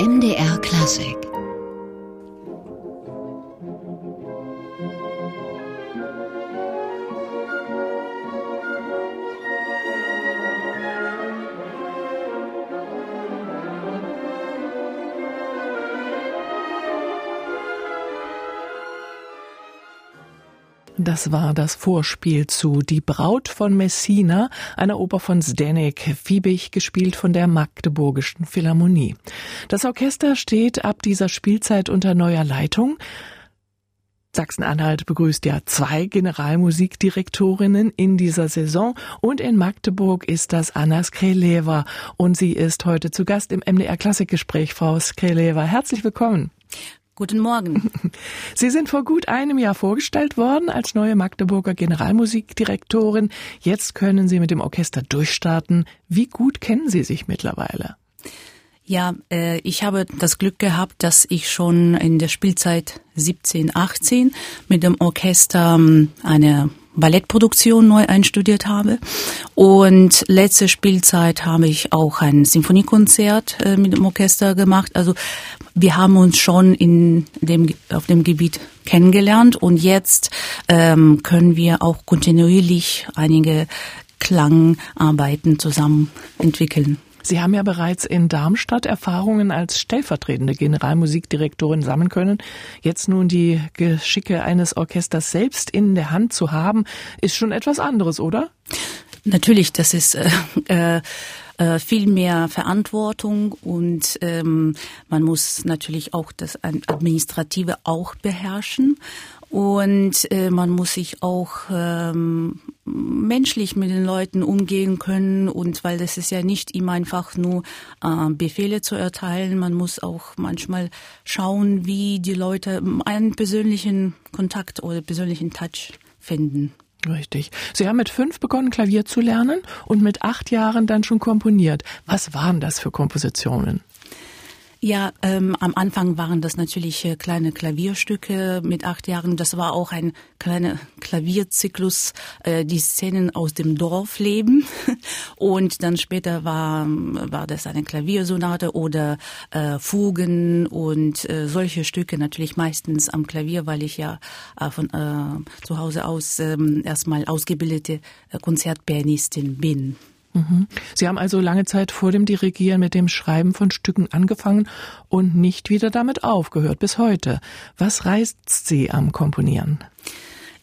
MDR Klassik Das war das Vorspiel zu Die Braut von Messina, einer Oper von Zdenek Fiebig, gespielt von der Magdeburgischen Philharmonie. Das Orchester steht ab dieser Spielzeit unter neuer Leitung. Sachsen-Anhalt begrüßt ja zwei Generalmusikdirektorinnen in dieser Saison und in Magdeburg ist das Anna Skreleva und sie ist heute zu Gast im MDR Klassikgespräch. Frau Skreleva, herzlich willkommen. Guten Morgen. Sie sind vor gut einem Jahr vorgestellt worden als neue Magdeburger Generalmusikdirektorin. Jetzt können Sie mit dem Orchester durchstarten. Wie gut kennen Sie sich mittlerweile? Ja, äh, ich habe das Glück gehabt, dass ich schon in der Spielzeit 17, 18 mit dem Orchester ähm, eine Ballettproduktion neu einstudiert habe. Und letzte Spielzeit habe ich auch ein Sinfoniekonzert äh, mit dem Orchester gemacht. Also wir haben uns schon in dem, auf dem Gebiet kennengelernt und jetzt ähm, können wir auch kontinuierlich einige Klangarbeiten zusammen entwickeln. Sie haben ja bereits in Darmstadt Erfahrungen als stellvertretende Generalmusikdirektorin sammeln können. Jetzt nun die Geschicke eines Orchesters selbst in der Hand zu haben, ist schon etwas anderes, oder? Natürlich, das ist äh, äh, äh, viel mehr Verantwortung und ähm, man muss natürlich auch das Administrative auch beherrschen und äh, man muss sich auch ähm, menschlich mit den Leuten umgehen können und weil das ist ja nicht immer einfach nur äh, Befehle zu erteilen, man muss auch manchmal schauen, wie die Leute einen persönlichen Kontakt oder persönlichen Touch finden. Richtig. Sie haben mit fünf begonnen, Klavier zu lernen und mit acht Jahren dann schon komponiert. Was waren das für Kompositionen? Ja, ähm, am Anfang waren das natürlich äh, kleine Klavierstücke mit acht Jahren. Das war auch ein kleiner Klavierzyklus, äh, die Szenen aus dem Dorfleben. Und dann später war, war das eine Klaviersonate oder äh, Fugen und äh, solche Stücke natürlich meistens am Klavier, weil ich ja äh, von äh, zu Hause aus äh, erstmal ausgebildete äh, Konzertpianistin bin. Sie haben also lange Zeit vor dem Dirigieren mit dem Schreiben von Stücken angefangen und nicht wieder damit aufgehört bis heute. Was reizt Sie am Komponieren?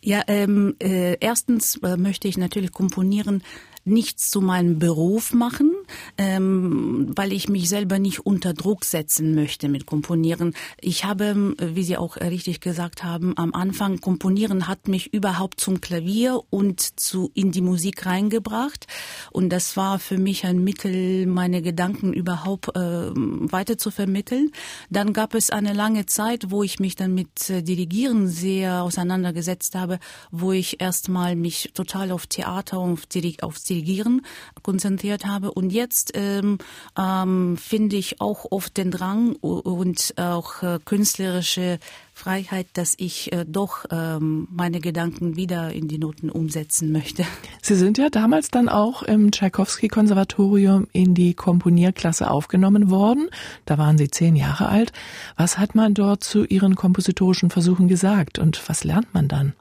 Ja, ähm, äh, erstens äh, möchte ich natürlich komponieren nichts zu meinem Beruf machen, ähm, weil ich mich selber nicht unter Druck setzen möchte mit Komponieren. Ich habe, wie Sie auch richtig gesagt haben, am Anfang Komponieren hat mich überhaupt zum Klavier und zu in die Musik reingebracht und das war für mich ein Mittel, meine Gedanken überhaupt äh, weiter zu vermitteln. Dann gab es eine lange Zeit, wo ich mich dann mit äh, Dirigieren sehr auseinandergesetzt habe, wo ich erstmal mich total auf Theater und auf Dirigieren konzentriert habe und jetzt ähm, ähm, finde ich auch oft den Drang und auch äh, künstlerische Freiheit, dass ich äh, doch ähm, meine Gedanken wieder in die Noten umsetzen möchte. Sie sind ja damals dann auch im Tschaikowski-Konservatorium in die Komponierklasse aufgenommen worden. Da waren Sie zehn Jahre alt. Was hat man dort zu Ihren kompositorischen Versuchen gesagt und was lernt man dann?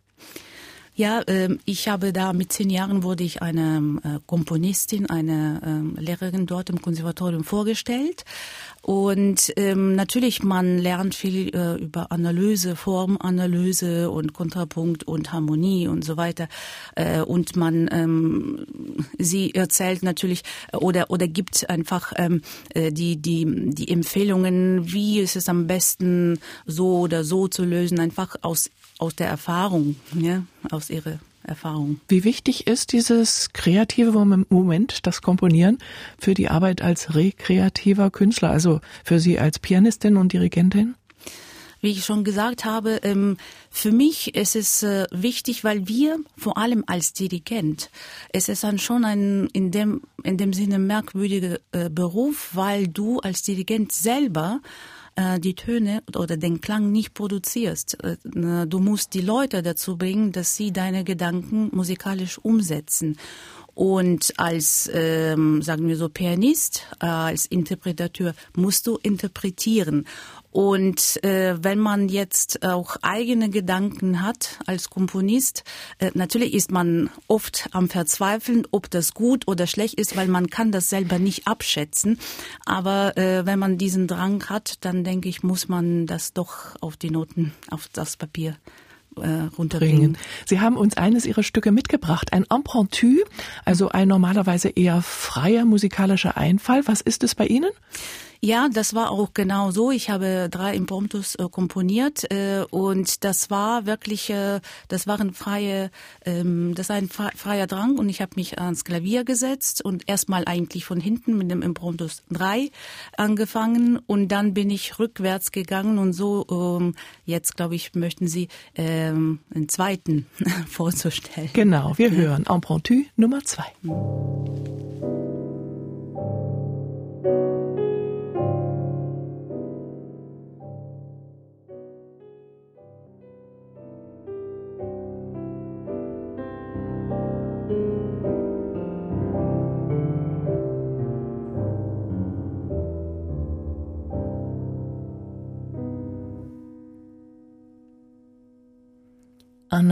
Ja, ähm, ich habe da mit zehn Jahren wurde ich eine äh, Komponistin, eine ähm, Lehrerin dort im Konservatorium vorgestellt. Und ähm, natürlich, man lernt viel äh, über Analyse, Formanalyse und Kontrapunkt und Harmonie und so weiter. Äh, und man ähm, sie erzählt natürlich oder oder gibt einfach ähm, die die die Empfehlungen, wie ist es am besten so oder so zu lösen, einfach aus aus der Erfahrung, ja, aus ihrer Erfahrung. Wie wichtig ist dieses kreative Moment, das Komponieren, für die Arbeit als rekreativer Künstler, also für Sie als Pianistin und Dirigentin? Wie ich schon gesagt habe, ähm, für mich ist es äh, wichtig, weil wir vor allem als Dirigent, es ist dann schon ein in dem in dem Sinne merkwürdiger äh, Beruf, weil du als Dirigent selber die Töne oder den Klang nicht produzierst. Äh, du musst die Leute dazu bringen, dass sie deine Gedanken musikalisch umsetzen. Und als, ähm, sagen wir so, Pianist, äh, als Interpretateur musst du interpretieren. Und äh, wenn man jetzt auch eigene Gedanken hat als Komponist, äh, natürlich ist man oft am Verzweifeln, ob das gut oder schlecht ist, weil man kann das selber nicht abschätzen. Aber äh, wenn man diesen Drang hat, dann denke ich, muss man das doch auf die Noten, auf das Papier äh, runterbringen. Sie haben uns eines Ihrer Stücke mitgebracht, ein Impromptu, also ein normalerweise eher freier musikalischer Einfall. Was ist es bei Ihnen? Ja, das war auch genau so. Ich habe drei Impromptus äh, komponiert äh, und das war wirklich, äh, das waren freie, ähm, das war ein freier Drang und ich habe mich ans Klavier gesetzt und erstmal eigentlich von hinten mit dem Impromptus 3 angefangen und dann bin ich rückwärts gegangen und so ähm, jetzt glaube ich möchten Sie ähm, einen zweiten vorzustellen. Genau, wir hören Impromptu Nummer 2.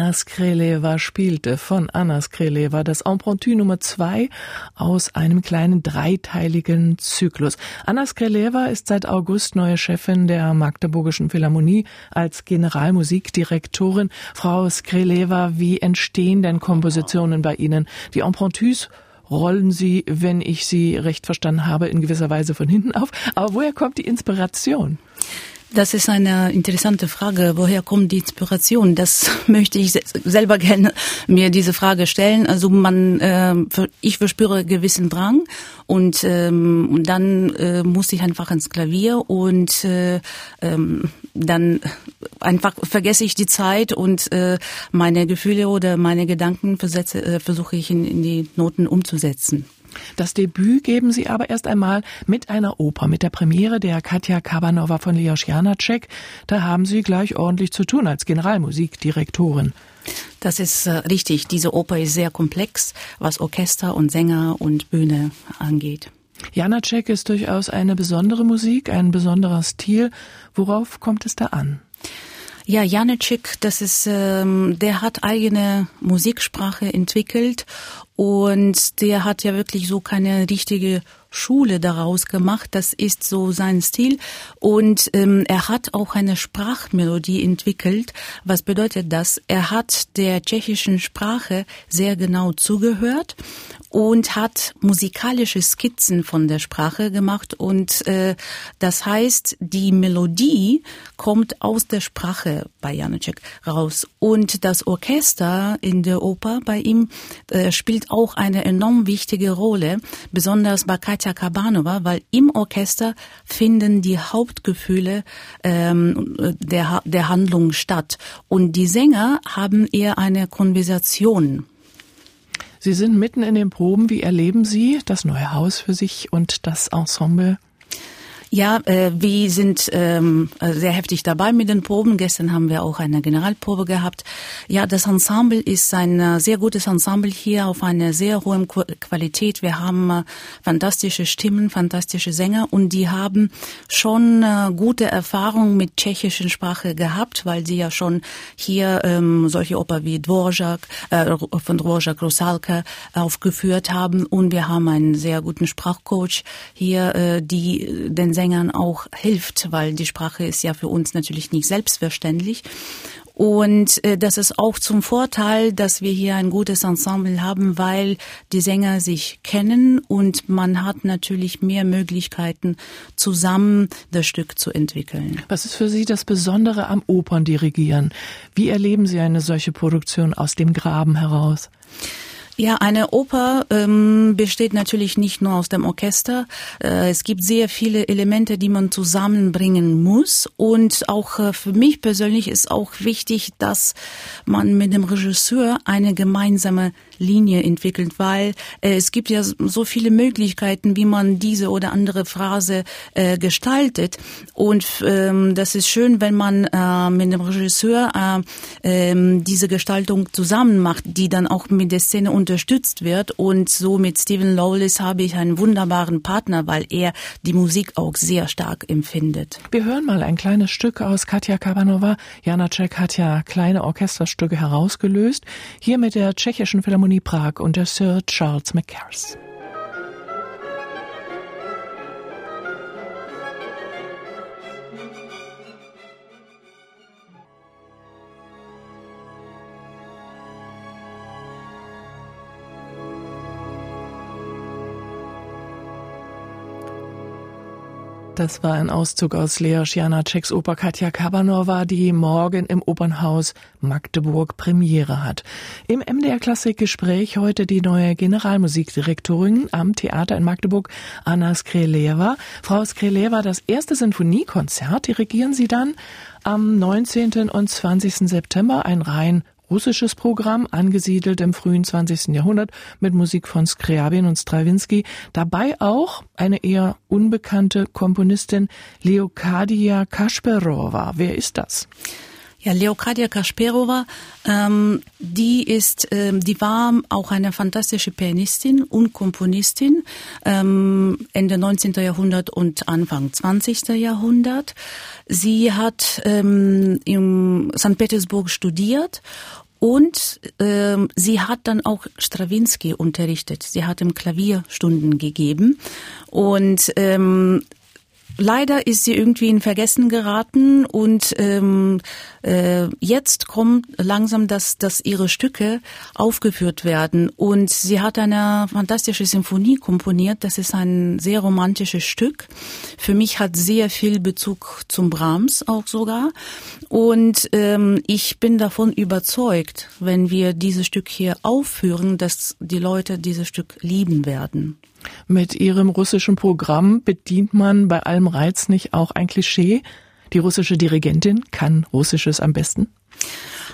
Anna Skreleva spielte von Anna Skreleva das Impromptu Nummer zwei aus einem kleinen dreiteiligen Zyklus. Anna Skreleva ist seit August neue Chefin der Magdeburgischen Philharmonie als Generalmusikdirektorin. Frau Skreleva, wie entstehen denn Kompositionen bei Ihnen? Die Impromptus rollen Sie, wenn ich Sie recht verstanden habe, in gewisser Weise von hinten auf. Aber woher kommt die Inspiration? Das ist eine interessante Frage. Woher kommt die Inspiration? Das möchte ich selber gerne mir diese Frage stellen. Also man, äh, ich verspüre gewissen Drang und ähm, dann äh, muss ich einfach ins Klavier und äh, ähm, dann einfach vergesse ich die Zeit und äh, meine Gefühle oder meine Gedanken versetze, versuche ich in die Noten umzusetzen. Das Debüt geben Sie aber erst einmal mit einer Oper, mit der Premiere der Katja Kabanova von Leos Janacek. Da haben Sie gleich ordentlich zu tun als Generalmusikdirektorin. Das ist äh, richtig. Diese Oper ist sehr komplex, was Orchester und Sänger und Bühne angeht. Janacek ist durchaus eine besondere Musik, ein besonderer Stil. Worauf kommt es da an? Ja, Janecek, das ist, ähm, der hat eigene Musiksprache entwickelt und der hat ja wirklich so keine richtige Schule daraus gemacht. Das ist so sein Stil. Und ähm, er hat auch eine Sprachmelodie entwickelt. Was bedeutet das? Er hat der tschechischen Sprache sehr genau zugehört und hat musikalische Skizzen von der Sprache gemacht. Und äh, das heißt, die Melodie kommt aus der Sprache bei Janacek raus. Und das Orchester in der Oper bei ihm äh, spielt auch eine enorm wichtige Rolle, besonders bei Katja Kabanova, weil im Orchester finden die Hauptgefühle ähm, der, der Handlung statt. Und die Sänger haben eher eine Konversation Sie sind mitten in den Proben. Wie erleben Sie das neue Haus für sich und das Ensemble? Ja, äh, wir sind ähm, sehr heftig dabei mit den Proben. Gestern haben wir auch eine Generalprobe gehabt. Ja, das Ensemble ist ein äh, sehr gutes Ensemble hier auf einer sehr hohen Qualität. Wir haben äh, fantastische Stimmen, fantastische Sänger und die haben schon äh, gute Erfahrungen mit tschechischen Sprache gehabt, weil sie ja schon hier ähm, solche Oper wie Dvorak, äh, von Dvorak Rusalka aufgeführt haben und wir haben einen sehr guten Sprachcoach hier, äh, die den Sängern auch hilft, weil die Sprache ist ja für uns natürlich nicht selbstverständlich. Und äh, das ist auch zum Vorteil, dass wir hier ein gutes Ensemble haben, weil die Sänger sich kennen und man hat natürlich mehr Möglichkeiten, zusammen das Stück zu entwickeln. Was ist für Sie das Besondere am Operndirigieren? Wie erleben Sie eine solche Produktion aus dem Graben heraus? Ja, eine Oper ähm, besteht natürlich nicht nur aus dem Orchester. Äh, es gibt sehr viele Elemente, die man zusammenbringen muss. Und auch äh, für mich persönlich ist auch wichtig, dass man mit dem Regisseur eine gemeinsame Linie entwickelt, weil äh, es gibt ja so viele Möglichkeiten, wie man diese oder andere Phrase äh, gestaltet. Und ähm, das ist schön, wenn man äh, mit dem Regisseur äh, äh, diese Gestaltung zusammen macht, die dann auch mit der Szene unterstützt wird. Und so mit Stephen Lawless habe ich einen wunderbaren Partner, weil er die Musik auch sehr stark empfindet. Wir hören mal ein kleines Stück aus Katja Kabanova. Janacek hat ja kleine Orchesterstücke herausgelöst. Hier mit der Tschechischen Philharmonie Prag und der Sir Charles McCarrs. Das war ein Auszug aus Lea Schianaceks Oper Katja Kabanova, die morgen im Opernhaus Magdeburg Premiere hat. Im MDR Klassikgespräch heute die neue Generalmusikdirektorin am Theater in Magdeburg, Anna Skreleva. Frau Skreleva, das erste Sinfoniekonzert dirigieren Sie dann am 19. und 20. September, ein rein russisches Programm, angesiedelt im frühen 20. Jahrhundert mit Musik von Skriabin und Stravinsky. Dabei auch eine eher unbekannte Komponistin Leokadia Kasperova. Wer ist das? Ja, Leokadia Kasperova, ähm, die ist, ähm, die war auch eine fantastische Pianistin und Komponistin ähm, Ende 19. Jahrhundert und Anfang 20. Jahrhundert. Sie hat ähm, im St. Petersburg studiert und ähm, sie hat dann auch Strawinski unterrichtet. Sie hat ihm Klavierstunden gegeben. Und ähm, Leider ist sie irgendwie in Vergessen geraten und ähm, äh, jetzt kommt langsam, dass, dass ihre Stücke aufgeführt werden. Und sie hat eine fantastische Symphonie komponiert. Das ist ein sehr romantisches Stück. Für mich hat sehr viel Bezug zum Brahms auch sogar. Und ähm, ich bin davon überzeugt, wenn wir dieses Stück hier aufführen, dass die Leute dieses Stück lieben werden. Mit ihrem russischen Programm bedient man bei allem Reiz nicht auch ein Klischee? Die russische Dirigentin kann Russisches am besten?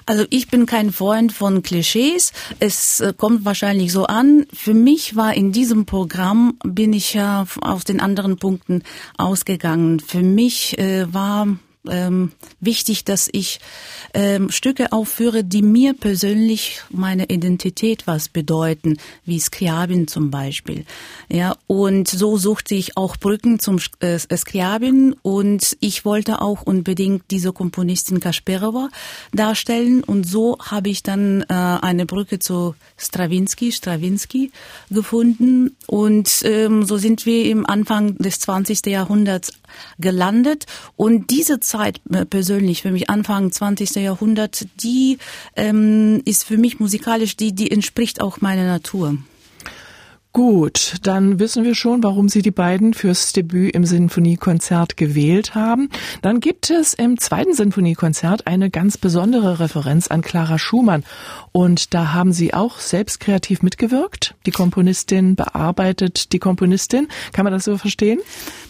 Also ich bin kein Freund von Klischees. Es äh, kommt wahrscheinlich so an. Für mich war in diesem Programm, bin ich ja auf den anderen Punkten ausgegangen. Für mich äh, war ähm, wichtig, dass ich ähm, Stücke aufführe, die mir persönlich meine Identität was bedeuten, wie Skriabin zum Beispiel. Ja, und so suchte ich auch Brücken zum äh, Skriabin und ich wollte auch unbedingt diese Komponistin Kasperova darstellen und so habe ich dann äh, eine Brücke zu Stravinsky, Stravinsky gefunden und ähm, so sind wir im Anfang des 20. Jahrhunderts gelandet und diese Zeit äh, persönlich für mich Anfang 20. Jahrhundert, die ähm, ist für mich musikalisch, die, die entspricht auch meiner Natur. Gut, dann wissen wir schon, warum Sie die beiden fürs Debüt im Sinfoniekonzert gewählt haben. Dann gibt es im zweiten Sinfoniekonzert eine ganz besondere Referenz an Clara Schumann. Und da haben Sie auch selbst kreativ mitgewirkt. Die Komponistin bearbeitet die Komponistin. Kann man das so verstehen?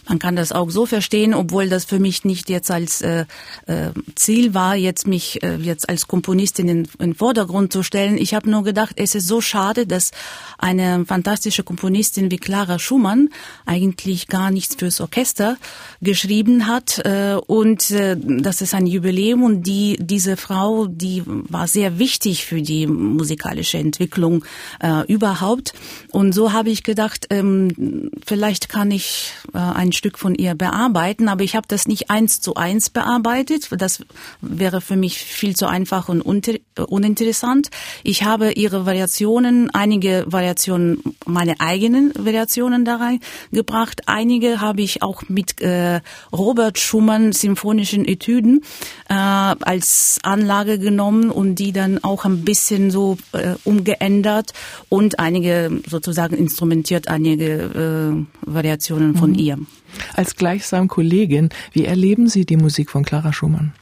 Man kann das auch so verstehen, obwohl das für mich nicht jetzt als äh, äh, Ziel war, jetzt mich äh, jetzt als Komponistin in, in Vordergrund zu stellen. Ich habe nur gedacht, es ist so schade, dass eine fantastische Komponistin wie Clara Schumann eigentlich gar nichts fürs Orchester geschrieben hat. Äh, und äh, das ist ein Jubiläum und die diese Frau, die war sehr wichtig für die musikalische Entwicklung äh, überhaupt. Und so habe ich gedacht, ähm, vielleicht kann ich ein Stück von ihr bearbeiten, aber ich habe das nicht eins zu eins bearbeitet. Das wäre für mich viel zu einfach und uninteressant. Ich habe ihre Variationen, einige Variationen, meine eigenen Variationen da reingebracht. Einige habe ich auch mit äh, Robert Schumann symphonischen Etüden äh, als Anlage genommen und die dann auch ein bisschen so äh, umgeändert und einige sozusagen instrumentiert, einige äh, Variationen von mhm. ihr. Als gleichsam Kollegin, wie erleben Sie die Musik von Clara Schumann?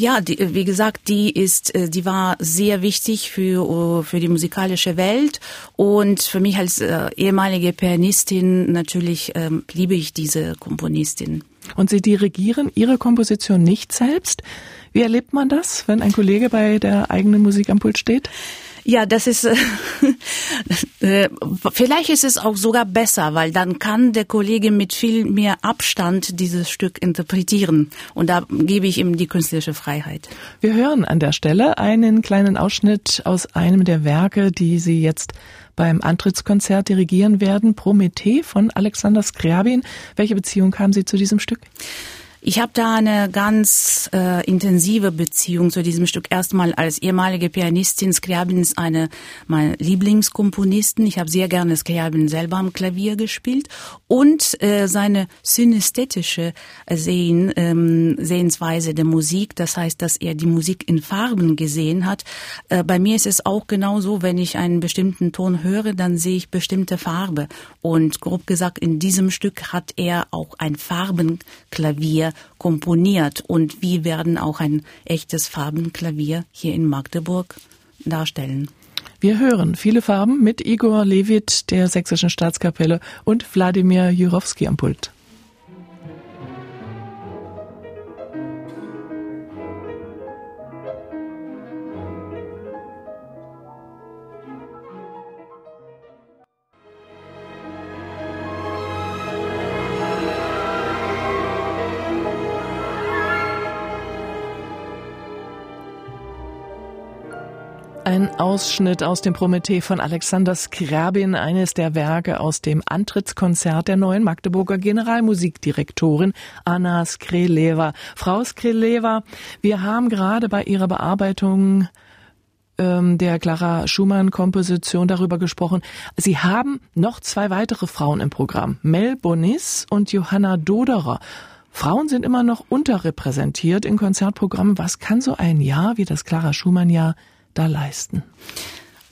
Ja, die, wie gesagt, die ist, äh, die war sehr wichtig für für die musikalische Welt und für mich als äh, ehemalige Pianistin natürlich ähm, liebe ich diese Komponistin. Und Sie dirigieren Ihre Komposition nicht selbst. Wie erlebt man das, wenn ein Kollege bei der eigenen Musik am Pult steht? Ja, das ist äh, äh, vielleicht ist es auch sogar besser, weil dann kann der Kollege mit viel mehr Abstand dieses Stück interpretieren und da gebe ich ihm die künstlerische Freiheit. Wir hören an der Stelle einen kleinen Ausschnitt aus einem der Werke, die Sie jetzt beim Antrittskonzert dirigieren werden, Promethe von Alexander Skriabin. Welche Beziehung haben Sie zu diesem Stück? Ich habe da eine ganz äh, intensive Beziehung zu diesem Stück. Erstmal als ehemalige Pianistin, Skriabin ist eine meiner Lieblingskomponisten. Ich habe sehr gerne Skriabin selber am Klavier gespielt und äh, seine synästhetische Sehen, ähm, Sehensweise der Musik. Das heißt, dass er die Musik in Farben gesehen hat. Äh, bei mir ist es auch genauso, wenn ich einen bestimmten Ton höre, dann sehe ich bestimmte Farbe. Und grob gesagt, in diesem Stück hat er auch ein Farbenklavier komponiert und wir werden auch ein echtes Farbenklavier hier in Magdeburg darstellen. Wir hören viele Farben mit Igor Levit der Sächsischen Staatskapelle und Wladimir Jurowski am Pult. Ein Ausschnitt aus dem Promethe von Alexander Skrabin, eines der Werke aus dem Antrittskonzert der neuen Magdeburger Generalmusikdirektorin Anna Skreleva. Frau Skreleva, wir haben gerade bei Ihrer Bearbeitung ähm, der Clara Schumann-Komposition darüber gesprochen. Sie haben noch zwei weitere Frauen im Programm, Mel Bonis und Johanna Doderer. Frauen sind immer noch unterrepräsentiert in Konzertprogrammen. Was kann so ein Jahr wie das Clara Schumann-Jahr da leisten?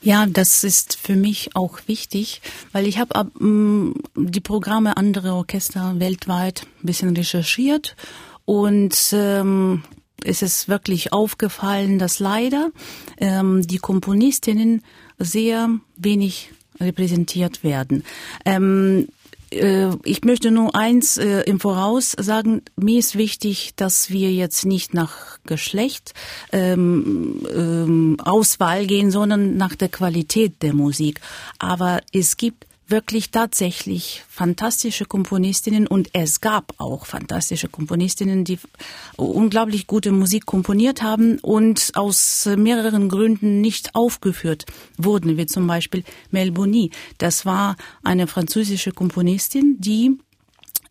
Ja, das ist für mich auch wichtig, weil ich habe ähm, die Programme anderer Orchester weltweit ein bisschen recherchiert und ähm, es ist wirklich aufgefallen, dass leider ähm, die Komponistinnen sehr wenig repräsentiert werden. Ähm, äh, ich möchte nur eins äh, im Voraus sagen. Mir ist wichtig, dass wir jetzt nicht nach Geschlecht ähm, ähm, Auswahl gehen, sondern nach der Qualität der Musik. Aber es gibt wirklich tatsächlich fantastische Komponistinnen und es gab auch fantastische Komponistinnen, die unglaublich gute Musik komponiert haben und aus mehreren Gründen nicht aufgeführt wurden, wie zum Beispiel Mel Bonny. Das war eine französische Komponistin, die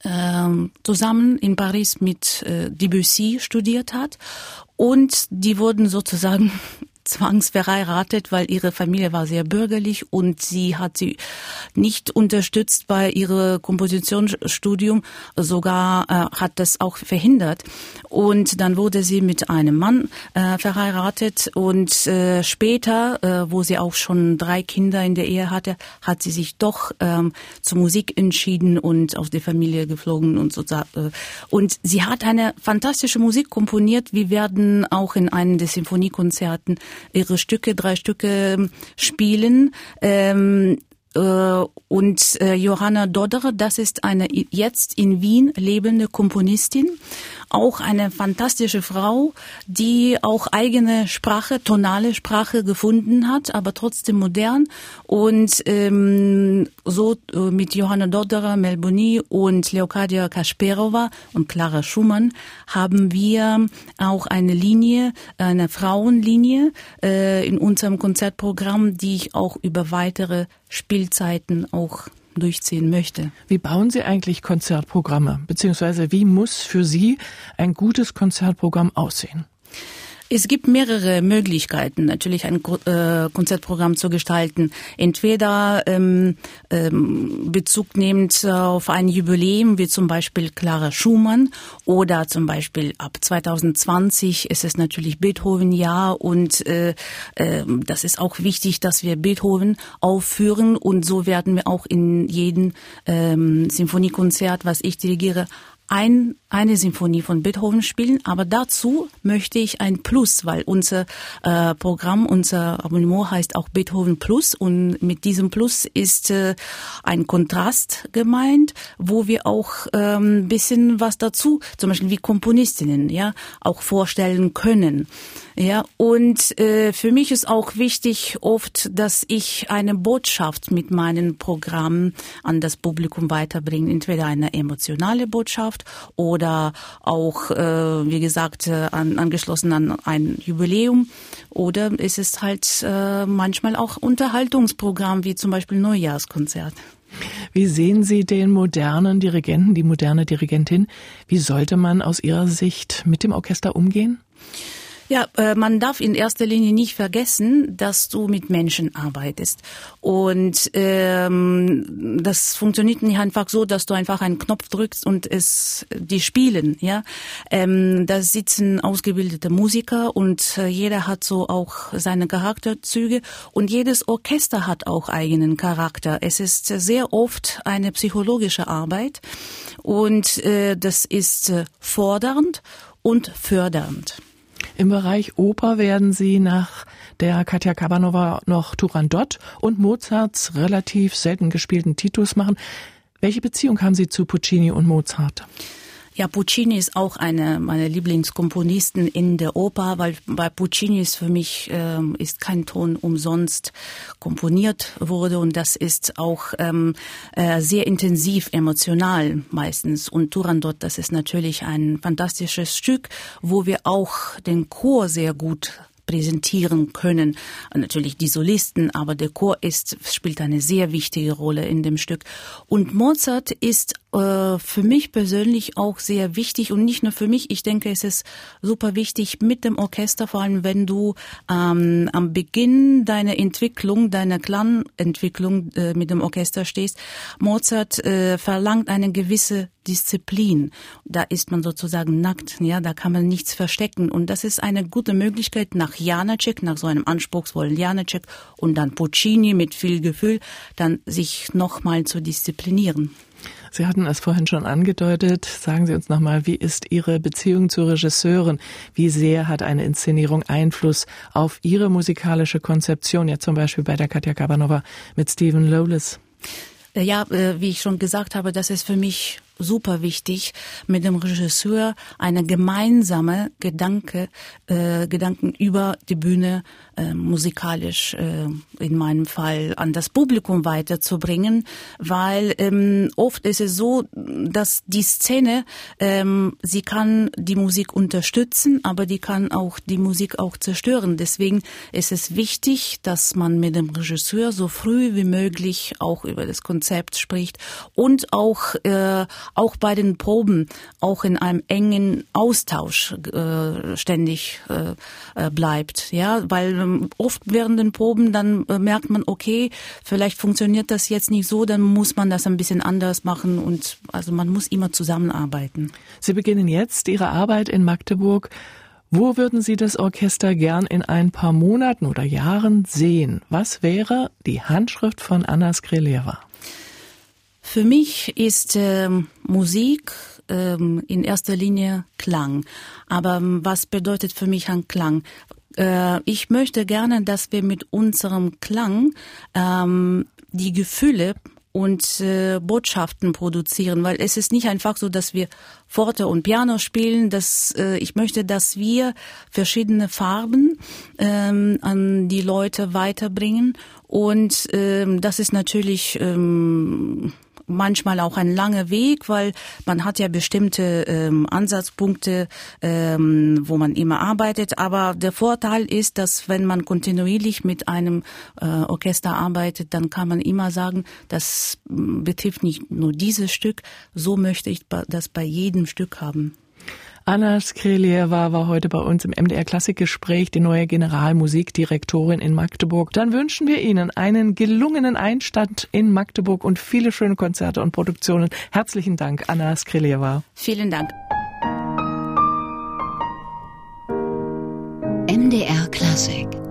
ähm, zusammen in Paris mit äh, Debussy studiert hat und die wurden sozusagen zwangsverheiratet, weil ihre Familie war sehr bürgerlich und sie hat sie nicht unterstützt bei ihrem Kompositionsstudium, sogar äh, hat das auch verhindert. Und dann wurde sie mit einem Mann äh, verheiratet und äh, später, äh, wo sie auch schon drei Kinder in der Ehe hatte, hat sie sich doch ähm, zur Musik entschieden und auf die Familie geflogen und so. Äh, und sie hat eine fantastische Musik komponiert. Wir werden auch in einem der Sinfoniekonzerten ihre Stücke, drei Stücke ähm, spielen. Ähm, äh, und äh, Johanna Dodder, das ist eine jetzt in Wien lebende Komponistin, auch eine fantastische Frau, die auch eigene Sprache, tonale Sprache gefunden hat, aber trotzdem modern. Und ähm, so äh, mit Johanna Dodderer, Melboni und Leokadia Kasperova und Clara Schumann haben wir auch eine Linie, eine Frauenlinie äh, in unserem Konzertprogramm, die ich auch über weitere Spielzeiten auch durchziehen möchte. Wie bauen Sie eigentlich Konzertprogramme? Beziehungsweise wie muss für Sie ein gutes Konzertprogramm aussehen? Es gibt mehrere Möglichkeiten, natürlich ein äh, Konzertprogramm zu gestalten. Entweder ähm, ähm, Bezug nehmend auf ein Jubiläum, wie zum Beispiel Clara Schumann, oder zum Beispiel ab 2020 ist es natürlich Beethoven-Jahr und äh, äh, das ist auch wichtig, dass wir Beethoven aufführen und so werden wir auch in jedem ähm, Sinfoniekonzert, was ich dirigiere, ein, eine Symphonie von Beethoven spielen, aber dazu möchte ich ein Plus, weil unser äh, Programm, unser Abonnement heißt auch Beethoven Plus und mit diesem Plus ist äh, ein Kontrast gemeint, wo wir auch ähm, bisschen was dazu, zum Beispiel wie Komponistinnen, ja, auch vorstellen können. Ja, und äh, für mich ist auch wichtig oft, dass ich eine Botschaft mit meinen Programmen an das Publikum weiterbringe. Entweder eine emotionale Botschaft oder auch, äh, wie gesagt, äh, an, angeschlossen an ein Jubiläum. Oder es ist halt äh, manchmal auch Unterhaltungsprogramm, wie zum Beispiel Neujahrskonzert. Wie sehen Sie den modernen Dirigenten, die moderne Dirigentin? Wie sollte man aus Ihrer Sicht mit dem Orchester umgehen? Ja, äh, man darf in erster Linie nicht vergessen, dass du mit Menschen arbeitest. Und ähm, das funktioniert nicht einfach so, dass du einfach einen Knopf drückst und es die spielen. Ja, ähm, da sitzen ausgebildete Musiker und äh, jeder hat so auch seine Charakterzüge und jedes Orchester hat auch eigenen Charakter. Es ist sehr oft eine psychologische Arbeit und äh, das ist äh, fordernd und fördernd. Im Bereich Oper werden Sie nach der Katja Kabanova noch Turandot und Mozarts relativ selten gespielten Titus machen. Welche Beziehung haben Sie zu Puccini und Mozart? Ja, Puccini ist auch eine meiner Lieblingskomponisten in der Oper, weil bei Puccini ist für mich äh, ist kein Ton umsonst komponiert wurde und das ist auch ähm, äh, sehr intensiv emotional meistens. Und Turandot, das ist natürlich ein fantastisches Stück, wo wir auch den Chor sehr gut präsentieren können. Natürlich die Solisten, aber der Chor ist, spielt eine sehr wichtige Rolle in dem Stück. Und Mozart ist äh, für mich persönlich auch sehr wichtig und nicht nur für mich. Ich denke, es ist super wichtig mit dem Orchester, vor allem wenn du ähm, am Beginn deiner Entwicklung, deiner Klangentwicklung äh, mit dem Orchester stehst. Mozart äh, verlangt eine gewisse Disziplin. Da ist man sozusagen nackt, ja, da kann man nichts verstecken. Und das ist eine gute Möglichkeit nach Janacek, nach so einem anspruchsvollen Janacek und dann Puccini mit viel Gefühl, dann sich nochmal zu disziplinieren. Sie hatten es vorhin schon angedeutet. Sagen Sie uns nochmal, wie ist Ihre Beziehung zur Regisseurin? Wie sehr hat eine Inszenierung Einfluss auf Ihre musikalische Konzeption? Ja, zum Beispiel bei der Katja Kabanova mit Stephen Lowless. Ja, äh, wie ich schon gesagt habe, das ist für mich super wichtig, mit dem Regisseur eine gemeinsame Gedanke, äh, Gedanken über die Bühne äh, musikalisch äh, in meinem Fall an das Publikum weiterzubringen, weil ähm, oft ist es so, dass die Szene, ähm, sie kann die Musik unterstützen, aber die kann auch die Musik auch zerstören. Deswegen ist es wichtig, dass man mit dem Regisseur so früh wie möglich auch über das Konzept spricht und auch äh, auch bei den Proben auch in einem engen Austausch äh, ständig äh, äh, bleibt. Ja, weil ähm, oft während den Proben dann äh, merkt man, okay, vielleicht funktioniert das jetzt nicht so, dann muss man das ein bisschen anders machen und also man muss immer zusammenarbeiten. Sie beginnen jetzt Ihre Arbeit in Magdeburg. Wo würden Sie das Orchester gern in ein paar Monaten oder Jahren sehen? Was wäre die Handschrift von Anna Skreleva? Für mich ist ähm, Musik ähm, in erster Linie Klang. Aber ähm, was bedeutet für mich ein Klang? Äh, ich möchte gerne, dass wir mit unserem Klang ähm, die Gefühle und äh, Botschaften produzieren, weil es ist nicht einfach so, dass wir Forte und Piano spielen. Dass, äh, ich möchte, dass wir verschiedene Farben ähm, an die Leute weiterbringen und ähm, das ist natürlich ähm, manchmal auch ein langer Weg, weil man hat ja bestimmte ähm, Ansatzpunkte, ähm, wo man immer arbeitet. Aber der Vorteil ist, dass wenn man kontinuierlich mit einem äh, Orchester arbeitet, dann kann man immer sagen, das betrifft nicht nur dieses Stück, so möchte ich das bei jedem Stück haben. Anna Skrelieva war heute bei uns im MDR Klassikgespräch, die neue Generalmusikdirektorin in Magdeburg. Dann wünschen wir Ihnen einen gelungenen Einstand in Magdeburg und viele schöne Konzerte und Produktionen. Herzlichen Dank, Anna Skrelieva. Vielen Dank. MDR Klassik